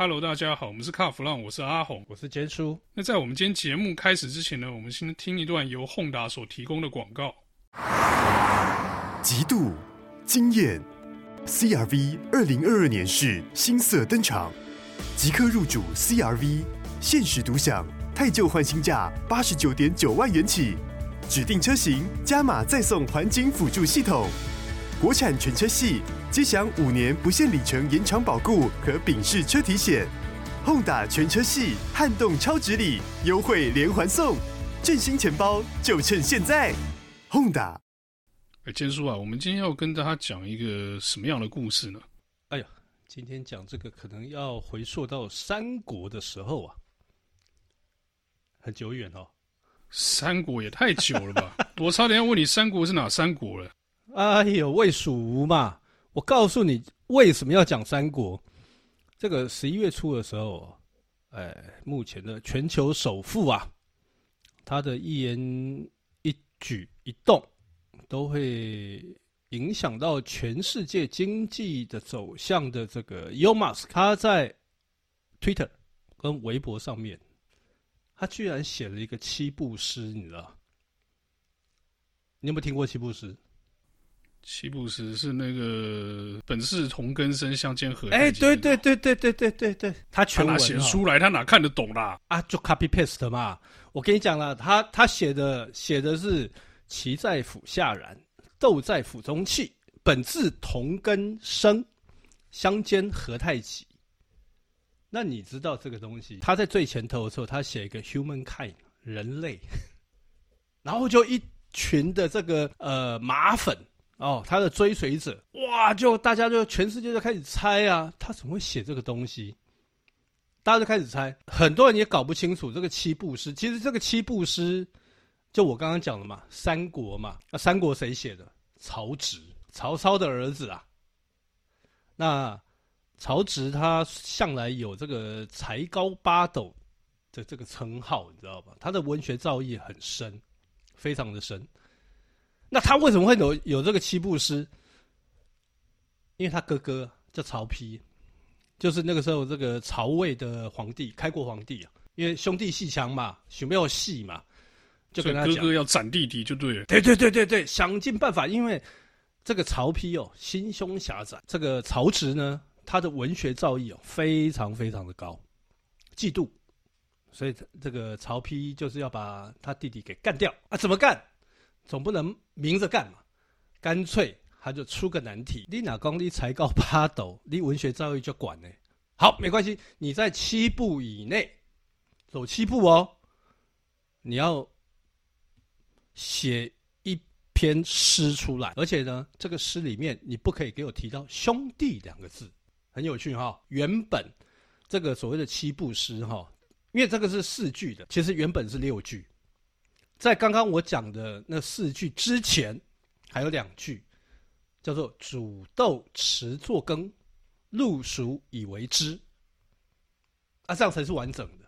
Hello，大家好，我们是卡弗浪，我是阿红，我是坚叔。那在我们今天节目开始之前呢，我们先听一段由 Honda 所提供的广告。极度惊艳，CRV 二零二二年式新色登场，即刻入主 CRV，限时独享太旧换新价八十九点九万元起，指定车型加码再送环景辅助系统，国产全车系。即享五年不限里程延长保固和丙式车体险，Honda 全车系撼动超值礼优惠连环送，振兴钱包就趁现在，Honda。哎，坚叔啊，我们今天要跟大家讲一个什么样的故事呢？哎呀，今天讲这个可能要回溯到三国的时候啊，很久远哦。三国也太久了吧？我差点要问你，三国是哪三国了？哎呦，魏蜀吴嘛。我告诉你为什么要讲三国。这个十一月初的时候，哎，目前的全球首富啊，他的一言一举一动都会影响到全世界经济的走向的这个 Elon Musk，他在 Twitter 跟微博上面，他居然写了一个七步诗，你知道？你有没有听过七步诗？七步诗是那个本是同根生，相煎何太急。哎，对对对对对对对对，他全文他哪写书来，他哪看得懂啦？啊，就 copy paste 嘛。我跟你讲了，他他写的写的是“其在釜下燃，豆在釜中泣。本自同根生，相煎何太急。”那你知道这个东西？他在最前头的时候，他写一个 humankind 人类，然后就一群的这个呃马粉。哦，他的追随者哇，就大家就全世界就开始猜啊，他怎么会写这个东西？大家就开始猜，很多人也搞不清楚这个七步诗。其实这个七步诗，就我刚刚讲的嘛，三国嘛，那三国谁写的？曹植，曹操的儿子啊。那曹植他向来有这个才高八斗的这个称号，你知道吧？他的文学造诣很深，非常的深。那他为什么会有有这个七步诗？因为他哥哥叫曹丕，就是那个时候这个曹魏的皇帝，开国皇帝啊。因为兄弟鬩墙嘛，兄没有戏嘛，就跟他讲，哥哥要斩弟弟就对了。对对对对对，想尽办法。因为这个曹丕哦，心胸狭窄。这个曹植呢，他的文学造诣哦，非常非常的高，嫉妒，所以这个曹丕就是要把他弟弟给干掉啊？怎么干？总不能明着干嘛，干脆他就出个难题：你哪公你才高八斗，你文学造诣就管呢？好，没关系，你在七步以内走七步哦，你要写一篇诗出来，而且呢，这个诗里面你不可以给我提到兄弟两个字，很有趣哈、哦。原本这个所谓的七步诗哈，因为这个是四句的，其实原本是六句。在刚刚我讲的那四句之前，还有两句，叫做“煮豆持作羹，漉菽以为汁”，啊，这样才是完整的。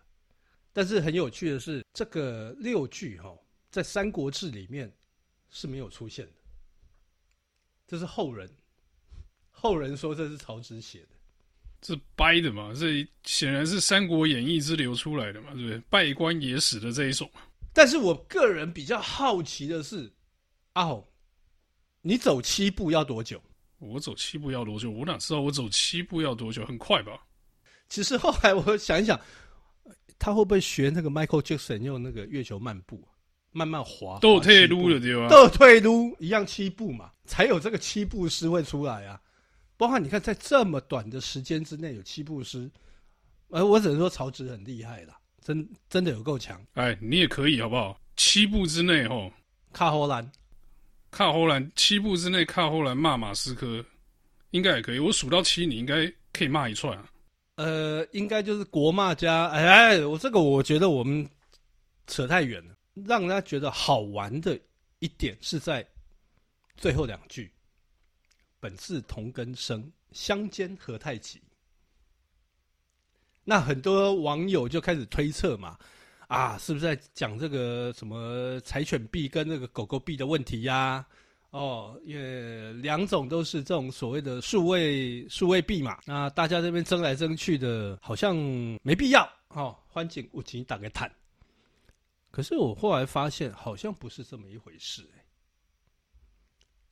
但是很有趣的是，这个六句哈，在《三国志》里面是没有出现的，这是后人，后人说这是曹植写的，这掰的嘛？这显然是《三国演义》之流出来的嘛？对不对？稗官野史的这一种。但是我个人比较好奇的是，阿红，你走七步要多久？我走七步要多久？我哪知道我走七步要多久？很快吧？其实后来我想一想，他会不会学那个 Michael Jackson 用那个月球漫步，慢慢滑？倒退撸的对吧？倒退撸一样七步嘛，才有这个七步诗会出来啊！包括你看，在这么短的时间之内有七步诗，而我只能说曹植很厉害了。真真的有够强！哎，你也可以好不好？七步之内吼，卡荷兰，卡荷兰，七步之内卡荷兰骂马斯科，应该也可以。我数到七，你应该可以骂一串啊。呃，应该就是国骂家哎哎，我这个我觉得我们扯太远了。让人家觉得好玩的一点是在最后两句：“本是同根生，相煎何太急。”那很多网友就开始推测嘛，啊，是不是在讲这个什么柴犬币跟那个狗狗币的问题呀？哦，也两种都是这种所谓的数位数位币嘛。那大家这边争来争去的，好像没必要哦。欢迎我请你打个坦。可是我后来发现，好像不是这么一回事哎。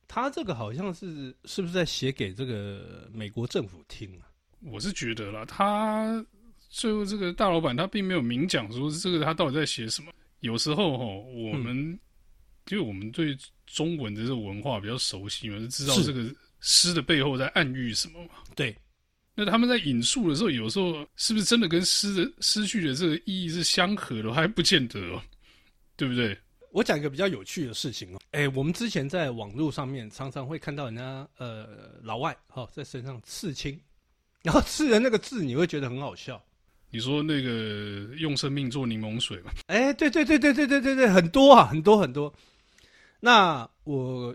他这个好像是是不是在写给这个美国政府听啊？我是觉得啦，他最后这个大老板他并没有明讲说这个他到底在写什么。有时候哈，我们、嗯、因为我们对中文的这个文化比较熟悉嘛，就知道这个诗的背后在暗喻什么嘛。对，那他们在引述的时候，有时候是不是真的跟诗的诗句的这个意义是相合的，还不见得哦，对不对？我讲一个比较有趣的事情哦，哎，我们之前在网络上面常常会看到人家呃老外哈在身上刺青，然后刺的那个字你会觉得很好笑。你说那个用生命做柠檬水嘛？哎，对对对对对对对对，很多啊，很多很多。那我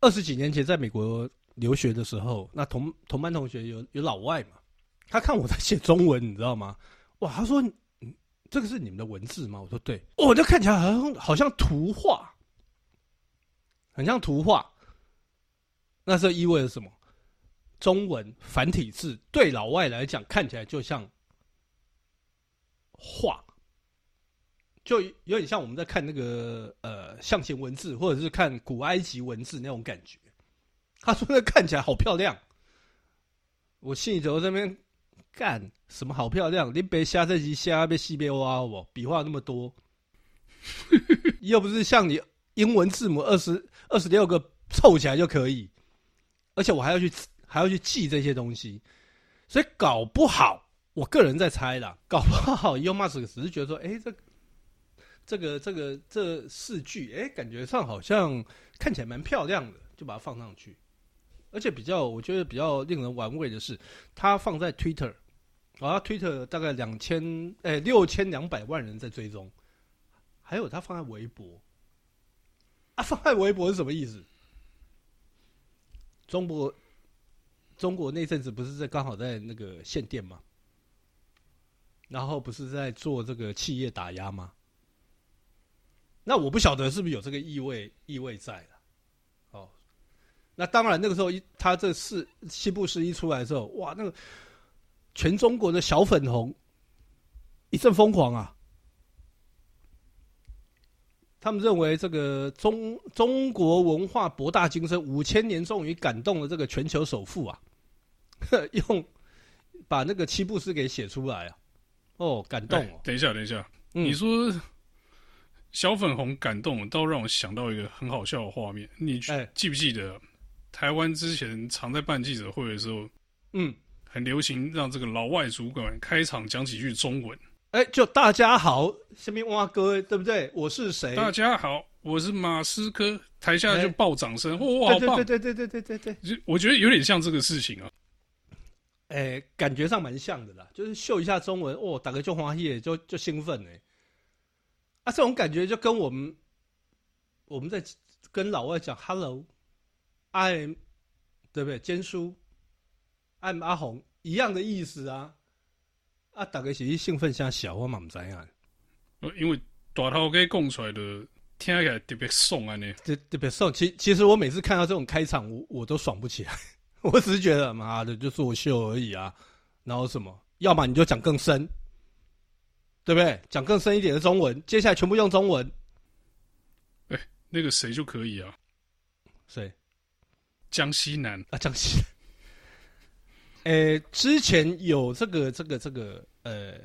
二十几年前在美国留学的时候，那同同班同学有有老外嘛，他看我在写中文，你知道吗？哇，他说，这个是你们的文字吗？我说对，哦，这看起来好像好像图画，很像图画。那这意味着什么？中文繁体字对老外来讲看起来就像。画就有点像我们在看那个呃象形文字，或者是看古埃及文字那种感觉。他说那看起来好漂亮，我心里头这边干什么好漂亮？你别瞎这集瞎别西别挖我笔画那么多，又不是像你英文字母二十二十六个凑起来就可以，而且我还要去还要去记这些东西，所以搞不好。我个人在猜啦，搞不好 Elon Musk 只是觉得说，哎、这、这个、这个、这四句，哎、感觉上好像看起来蛮漂亮的，就把它放上去。而且比较，我觉得比较令人玩味的是，他放在 Twitter，啊，Twitter 大概两千，哎，六千两百万人在追踪。还有他放在微博，啊，放在微博是什么意思？中国，中国那阵子不是在刚好在那个限电吗？然后不是在做这个企业打压吗？那我不晓得是不是有这个意味意味在了。哦，那当然那个时候一他这四七步诗一出来的时候，哇，那个全中国的小粉红一阵疯狂啊！他们认为这个中中国文化博大精深，五千年终于感动了这个全球首富啊！用把那个七步诗给写出来啊！哦，感动哦！等一下，等一下，嗯、你说小粉红感动，倒让我想到一个很好笑的画面。你记不记得、欸、台湾之前常在办记者会的时候，嗯，很流行让这个老外主管开场讲几句中文。哎、欸，就大家好，下面哇各位对不对？我是谁？大家好，我是马斯克。台下就爆掌声，哇、欸，好棒！对对对对对对对我觉得有点像这个事情啊。哎、欸，感觉上蛮像的啦，就是秀一下中文哦，打个就欢喜，就就兴奋哎。啊，这种感觉就跟我们我们在跟老外讲 “hello”，I'm 对不对？坚叔，I'm 阿红一样的意思啊。啊，打个起兴奋像小我嘛唔知啊。因为大头给讲出来的，听起来特别爽啊呢，特特别爽。其其实我每次看到这种开场，我我都爽不起来。我只是觉得，妈的，就作秀而已啊！然后什么？要么你就讲更深，对不对？讲更深一点的中文，接下来全部用中文。哎、欸，那个谁就可以啊？谁？江西南啊，江西。哎、欸，之前有这个、这个、这个呃，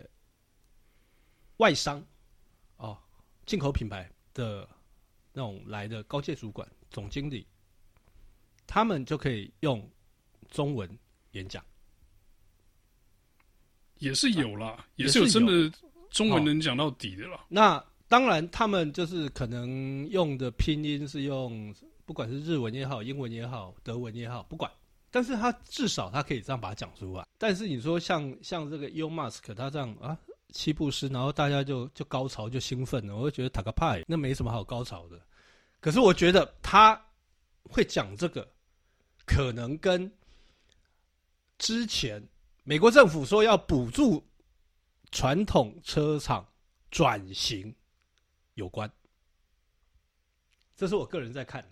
外商哦，进口品牌的那种来的高阶主管、总经理，他们就可以用。中文演讲也是有啦，啊、也是有真的中文能讲到底的啦。哦、那当然，他们就是可能用的拼音是用，不管是日文也好，英文也好，德文也好，不管。但是他至少他可以这样把它讲出来。但是你说像像这个 Elon Musk 他这样啊，七步诗，然后大家就就高潮就兴奋了，我就觉得塔个派，那没什么好高潮的。可是我觉得他会讲这个，可能跟之前，美国政府说要补助传统车厂转型有关，这是我个人在看。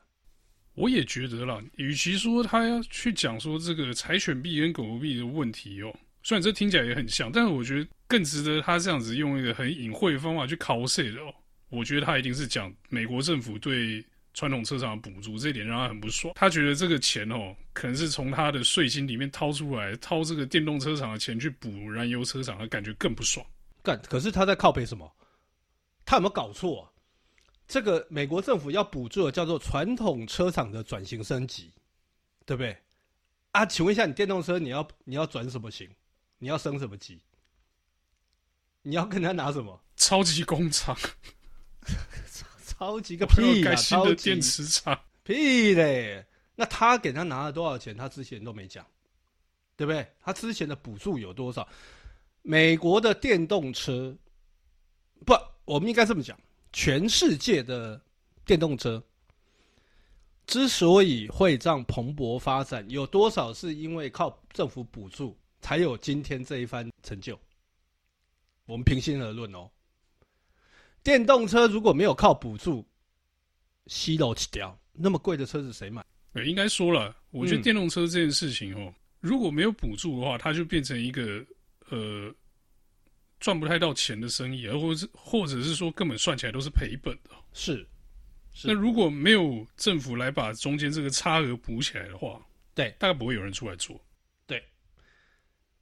我也觉得啦，与其说他要去讲说这个柴犬币跟狗狗币的问题哦，虽然这听起来也很像，但是我觉得更值得他这样子用一个很隐晦的方法去考试的哦。我觉得他一定是讲美国政府对传统车厂的补助，这一点让他很不爽。他觉得这个钱哦，可能是从他的税金里面掏出来，掏这个电动车厂的钱去补燃油车厂，他感觉更不爽。干，可是他在靠背什么？他有没有搞错啊？这个美国政府要补助的叫做传统车厂的转型升级，对不对？啊，请问一下，你电动车你要你要转什么型？你要升什么级？你要跟他拿什么？超级工厂？超级个屁啊！新的电池厂？屁嘞！那他给他拿了多少钱？他之前都没讲，对不对？他之前的补助有多少？美国的电动车，不，我们应该这么讲。全世界的电动车之所以会这样蓬勃发展，有多少是因为靠政府补助才有今天这一番成就？我们平心而论哦，电动车如果没有靠补助，吸漏起掉，那么贵的车子谁买？呃，应该说了，我觉得电动车这件事情哦，如果没有补助的话，它就变成一个呃。赚不太到钱的生意，而或者是或者是说根本算起来都是赔本的。是，是。那如果没有政府来把中间这个差额补起来的话，对，大概不会有人出来做。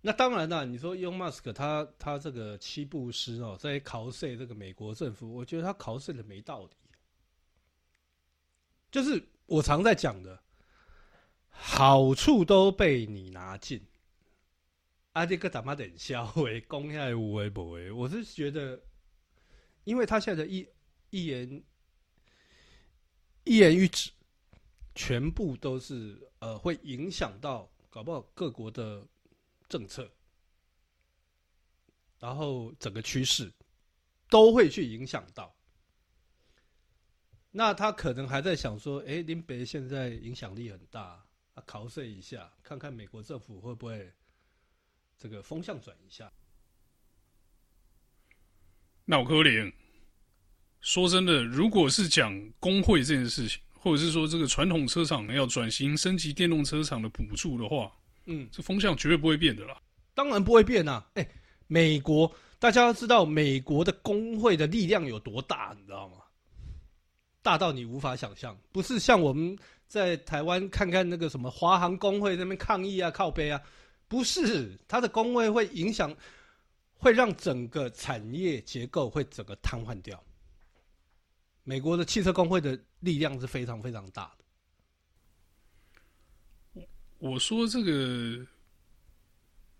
那当然了，你说 Elon Musk 他他这个七步诗哦，在考税这个美国政府，我觉得他考税的没道理。就是我常在讲的，好处都被你拿尽。啊，这个他妈的消费公下无为不为，我是觉得，因为他现在的一一言一言一指，全部都是呃会影响到搞不好各国的政策，然后整个趋势都会去影响到。那他可能还在想说，哎，林北现在影响力很大，啊，考虑一下，看看美国政府会不会。这个风向转一下，脑壳灵。说真的，如果是讲工会这件事情，或者是说这个传统车厂要转型升级电动车厂的补助的话，嗯，这风向绝对不会变的啦。当然不会变啊！哎，美国大家要知道，美国的工会的力量有多大，你知道吗？大到你无法想象，不是像我们在台湾看看那个什么华航工会那边抗议啊、靠背啊。不是，它的工会会影响，会让整个产业结构会整个瘫痪掉。美国的汽车工会的力量是非常非常大的。我我说这个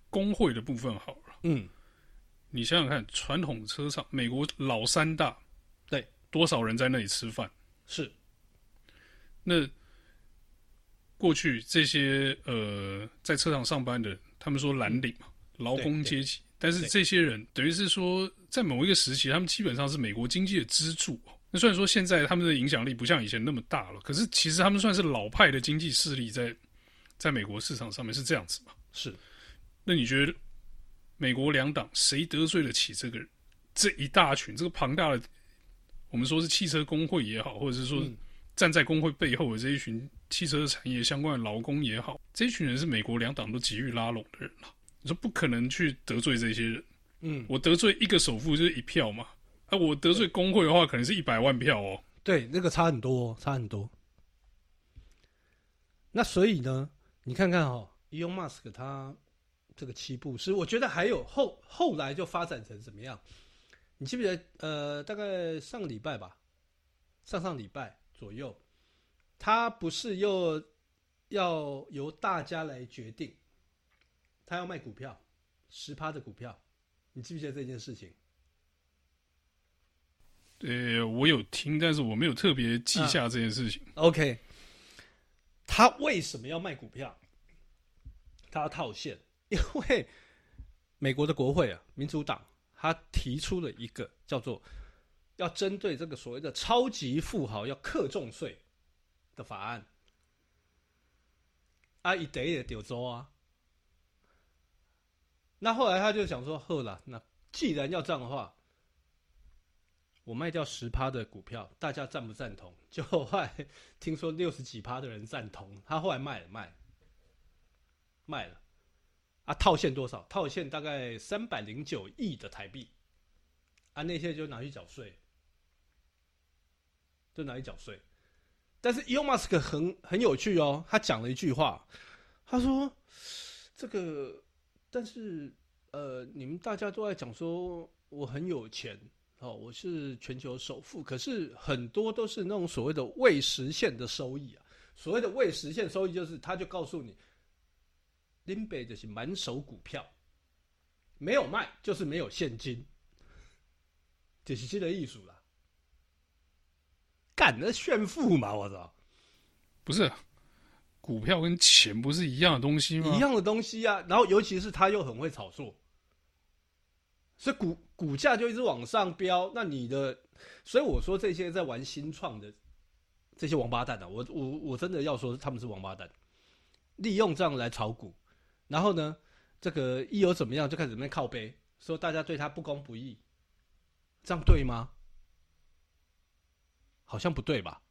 工会的部分好了，嗯，你想想看，传统车厂，美国老三大，对，多少人在那里吃饭？是，那。过去这些呃，在车厂上班的，他们说蓝领嘛，劳工阶级。但是这些人等于是说，在某一个时期，他们基本上是美国经济的支柱。那虽然说现在他们的影响力不像以前那么大了，可是其实他们算是老派的经济势力在，在在美国市场上面是这样子嘛？是。那你觉得美国两党谁得罪得起这个这一大群这个庞大的，我们说是汽车工会也好，或者是说站在工会背后的这一群？汽车产业相关的劳工也好，这一群人是美国两党都急于拉拢的人了。你说不可能去得罪这些人，嗯，我得罪一个首富就是一票嘛，啊，我得罪工会的话，可能是一百万票哦。对，那个差很多，差很多。那所以呢，你看看哈、哦，Elon Musk 他这个七步诗，我觉得还有后后来就发展成怎么样？你记不记得？呃，大概上个礼拜吧，上上礼拜左右。他不是又要由大家来决定，他要卖股票，十趴的股票，你记不记得这件事情？呃，我有听，但是我没有特别记下这件事情。啊，OK，他为什么要卖股票？他套现，因为美国的国会啊，民主党他提出了一个叫做要针对这个所谓的超级富豪要课重税。的法案，啊，一得也丢州啊。那后来他就想说，好了，那既然要这样的话，我卖掉十趴的股票，大家赞不赞同？就后来听说六十几趴的人赞同，他后来卖了卖了卖了，啊，套现多少？套现大概三百零九亿的台币，啊，那些就拿去缴税，就拿去缴税。但是 Elon Musk 很很有趣哦，他讲了一句话，他说：“这个，但是呃，你们大家都在讲说我很有钱。”哦，我是全球首富，可是很多都是那种所谓的未实现的收益啊。所谓的未实现收益，就是他就告诉你，林北就是满手股票，没有卖就是没有现金，就是这个艺术啦。干那炫富嘛，我操！不是，股票跟钱不是一样的东西吗？一样的东西啊。然后尤其是他又很会炒作。所以股股价就一直往上飙，那你的，所以我说这些在玩新创的这些王八蛋啊，我我我真的要说他们是王八蛋，利用这样来炒股，然后呢，这个一有怎么样就开始在那边靠背，说大家对他不公不义，这样对吗？好像不对吧？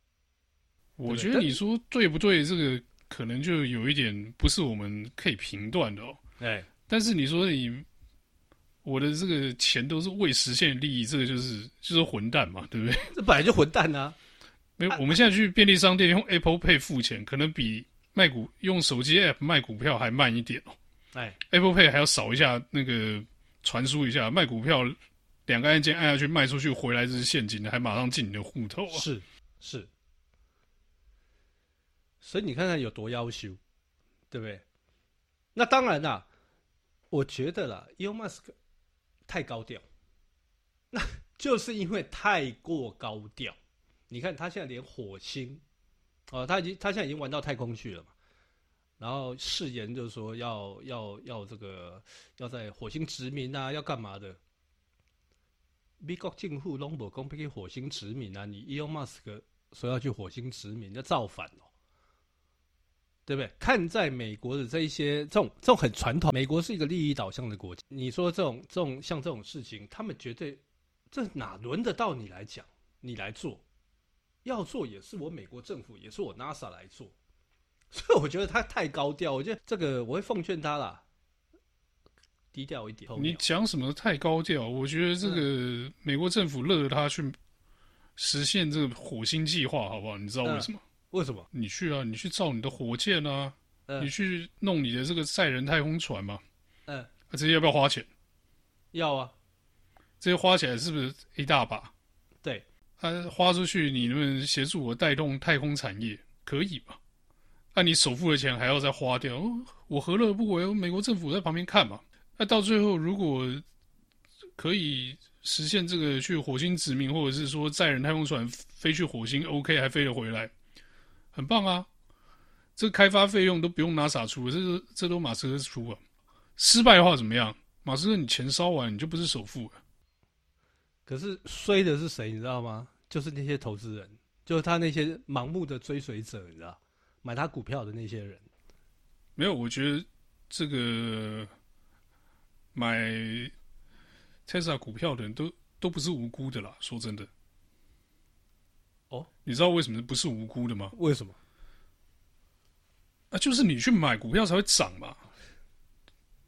我觉得你说对不对，这个可能就有一点不是我们可以评断的哦。哎，但是你说你。我的这个钱都是未实现的利益，这个就是就是混蛋嘛，对不对？这本来就混蛋啊！没有，我们现在去便利商店用 Apple Pay 付钱，可能比卖股用手机 App 卖股票还慢一点哦。哎，Apple Pay 还要扫一下那个传输一下，卖股票两个按键按下去卖出去回来就是现金的，还马上进你的户头啊！是是，所以你看看有多要求，对不对？那当然啦，我觉得啦，Elon Musk。太高调，那就是因为太过高调。你看他现在连火星，哦，他已经他现在已经玩到太空去了嘛。然后誓言就是说要要要这个要在火星殖民啊，要干嘛的？美国政府拢无讲要去火星殖民啊，你 Elon Musk 说要去火星殖民，要造反哦。对不对？看在美国的这一些这种这种很传统，美国是一个利益导向的国家。你说这种这种像这种事情，他们绝对这哪轮得到你来讲？你来做，要做也是我美国政府，也是我 NASA 来做。所以我觉得他太高调。我觉得这个我会奉劝他啦，低调一点。你讲什么太高调？我觉得这个美国政府乐他去实现这个火星计划，好不好？你知道为什么？为什么？你去啊，你去造你的火箭啊，嗯、你去弄你的这个载人太空船嘛。嗯，啊，这些要不要花钱？要啊，这些花起来是不是一大把？对，他、啊、花出去，你能不能协助我带动太空产业？可以嘛？那、啊、你首付的钱还要再花掉，哦、我何乐不为？美国政府在旁边看嘛。那、啊、到最后，如果可以实现这个去火星殖民，或者是说载人太空船飞去火星，OK，还飞得回来。很棒啊！这开发费用都不用 NASA 出，这个这都马斯克出啊。失败的话怎么样？马斯克你钱烧完，你就不是首富了。可是衰的是谁？你知道吗？就是那些投资人，就是他那些盲目的追随者，你知道，买他股票的那些人。没有，我觉得这个买 Tesla 股票的人都都不是无辜的啦。说真的。哦，你知道为什么不是无辜的吗？为什么？啊，就是你去买股票才会涨嘛。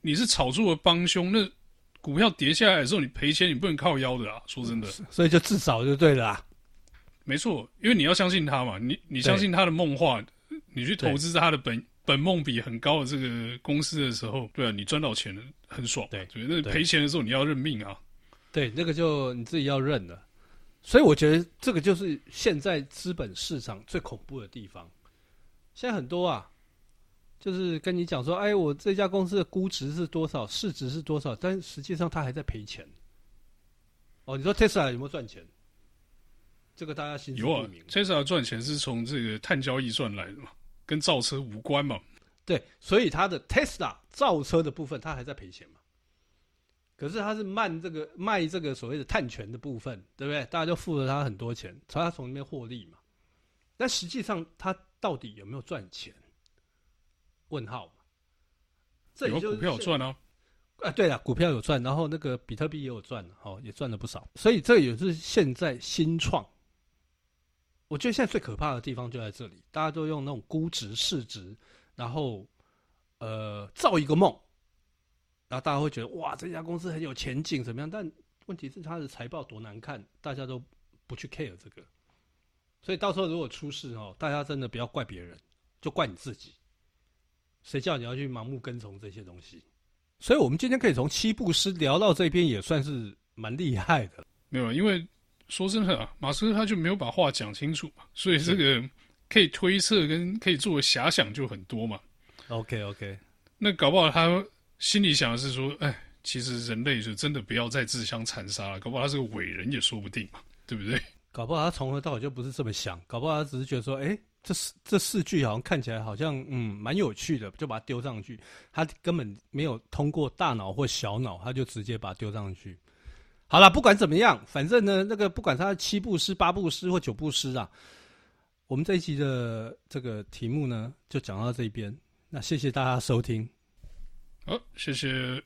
你是炒作的帮凶，那股票跌下来的时候，你赔钱，你不能靠腰的啊。说真的，所以就自扫就对了啊。没错，因为你要相信他嘛，你你相信他的梦话，你去投资他的本本梦比很高的这个公司的时候，对啊，你赚到钱了，很爽。对，对，那赔钱的时候你要认命啊。对，那个就你自己要认了。所以我觉得这个就是现在资本市场最恐怖的地方。现在很多啊，就是跟你讲说，哎，我这家公司的估值是多少，市值是多少，但实际上他还在赔钱。哦，你说 Tesla 有没有赚钱？这个大家心知肚明。，Tesla 赚钱是从这个碳交易赚来的嘛，跟造车无关嘛。对，所以它的 Tesla 造车的部分，它还在赔钱嘛。可是他是卖这个卖这个所谓的碳权的部分，对不对？大家就付了他很多钱，他从里面获利嘛。但实际上他到底有没有赚钱？问号嘛。这也就是股票有赚啊，啊，对了，股票有赚，然后那个比特币也有赚，哦，也赚了不少。所以这也是现在新创。我觉得现在最可怕的地方就在这里，大家都用那种估值、市值，然后呃造一个梦，然后大家会觉得哇，这家公司很有前景，怎么样？但问题是他的财报多难看，大家都不去 care 这个。所以到时候如果出事哦，大家真的不要怪别人，就怪你自己。谁叫你要去盲目跟从这些东西？所以，我们今天可以从七步诗聊到这边，也算是蛮厉害的。没有，因为说真的啊，马斯克他就没有把话讲清楚嘛，所以这个可以推测跟可以做的遐想就很多嘛。OK OK，那搞不好他心里想的是说，哎，其实人类就真的不要再自相残杀了，搞不好他是个伟人也说不定嘛，对不对？搞不好他从头到尾就不是这么想，搞不好他只是觉得说，哎。这四这四句好像看起来好像嗯蛮有趣的，就把它丢上去。他根本没有通过大脑或小脑，他就直接把它丢上去。好了，不管怎么样，反正呢，那个不管他七步诗、八步诗或九步诗啊，我们这一集的这个题目呢，就讲到这边。那谢谢大家收听。好，谢谢。